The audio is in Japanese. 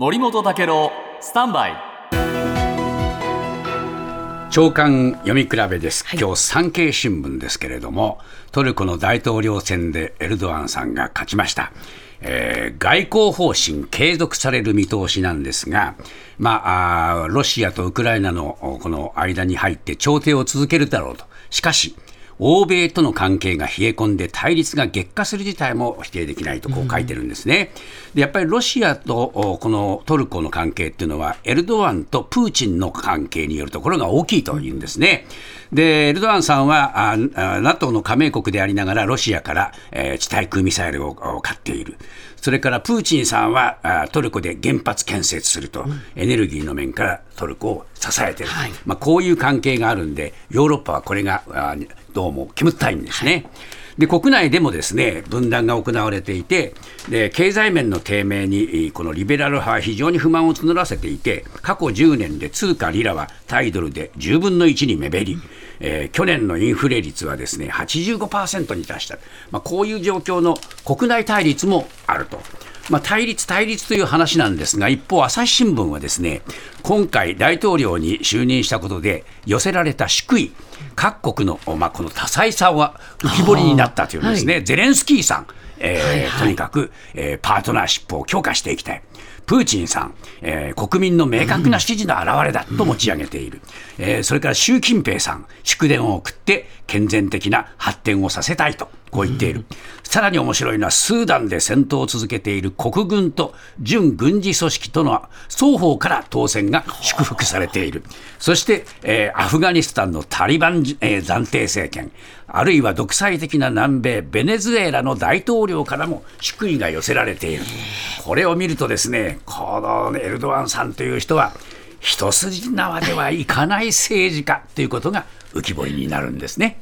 森本武郎スタンバイ。長官読み比べです、今日産経新聞ですけれどもトルコの大統領選でエルドアンさんが勝ちました、えー外交方針継続される見通しなんですが、まあ、あーロシアとウクライナのおこの間に入って調停を続けるだろうと。しかし欧米との関係が冷え込んで対立が激化する事態も否定できないとこう書いてるんですね。でやっぱりロシアとおこのトルコの関係っていうのはエルドアンとプーチンの関係によるところが大きいというんですね。でエルドアンさんはああ NATO の加盟国でありながらロシアから、えー地対空ミサイルをお買っている。それからプーチンさんはあトルコで原発建設すると、エネルギーの面からトルコを支えてい。る、まあ、こういう関係があるんで、ヨーロッパはこれがあどうも煙たいんですね。で国内でもですね分断が行われていてで経済面の低迷にこのリベラル派は非常に不満を募らせていて過去10年で通貨リラは対ドルで10分の1に目減り、えー去年のインフレ率はですね85%に達した、まあ、こういう状況の国内対立もあると。まあ、対立、対立という話なんですが、一方、朝日新聞はですね今回、大統領に就任したことで寄せられた祝意、各国の、まあ、この多彩さは浮き彫りになったというんですね、ゼレンスキーさん、えーはいはい。とにかく、えーパートナーシップを強化していきたい。プーチンさん、えー国民の明確な支持の表れだと持ち上げている、えーそれから習近平さん、祝電を送って健全的な発展をさせたいと、こう言っている、さらに面白いのは、スーダンで戦闘を続けている国軍と準軍事組織との双方から当選が祝福されている、そして、えーアフガニスタンのタリバン、えー暫定政権、あるいは独裁的な南米ベネズエラの大統領からも祝意が寄せられている。これを見るとですね、このエルドアンさんという人は一筋縄ではいかない政治家ということが浮き彫りになるんですね。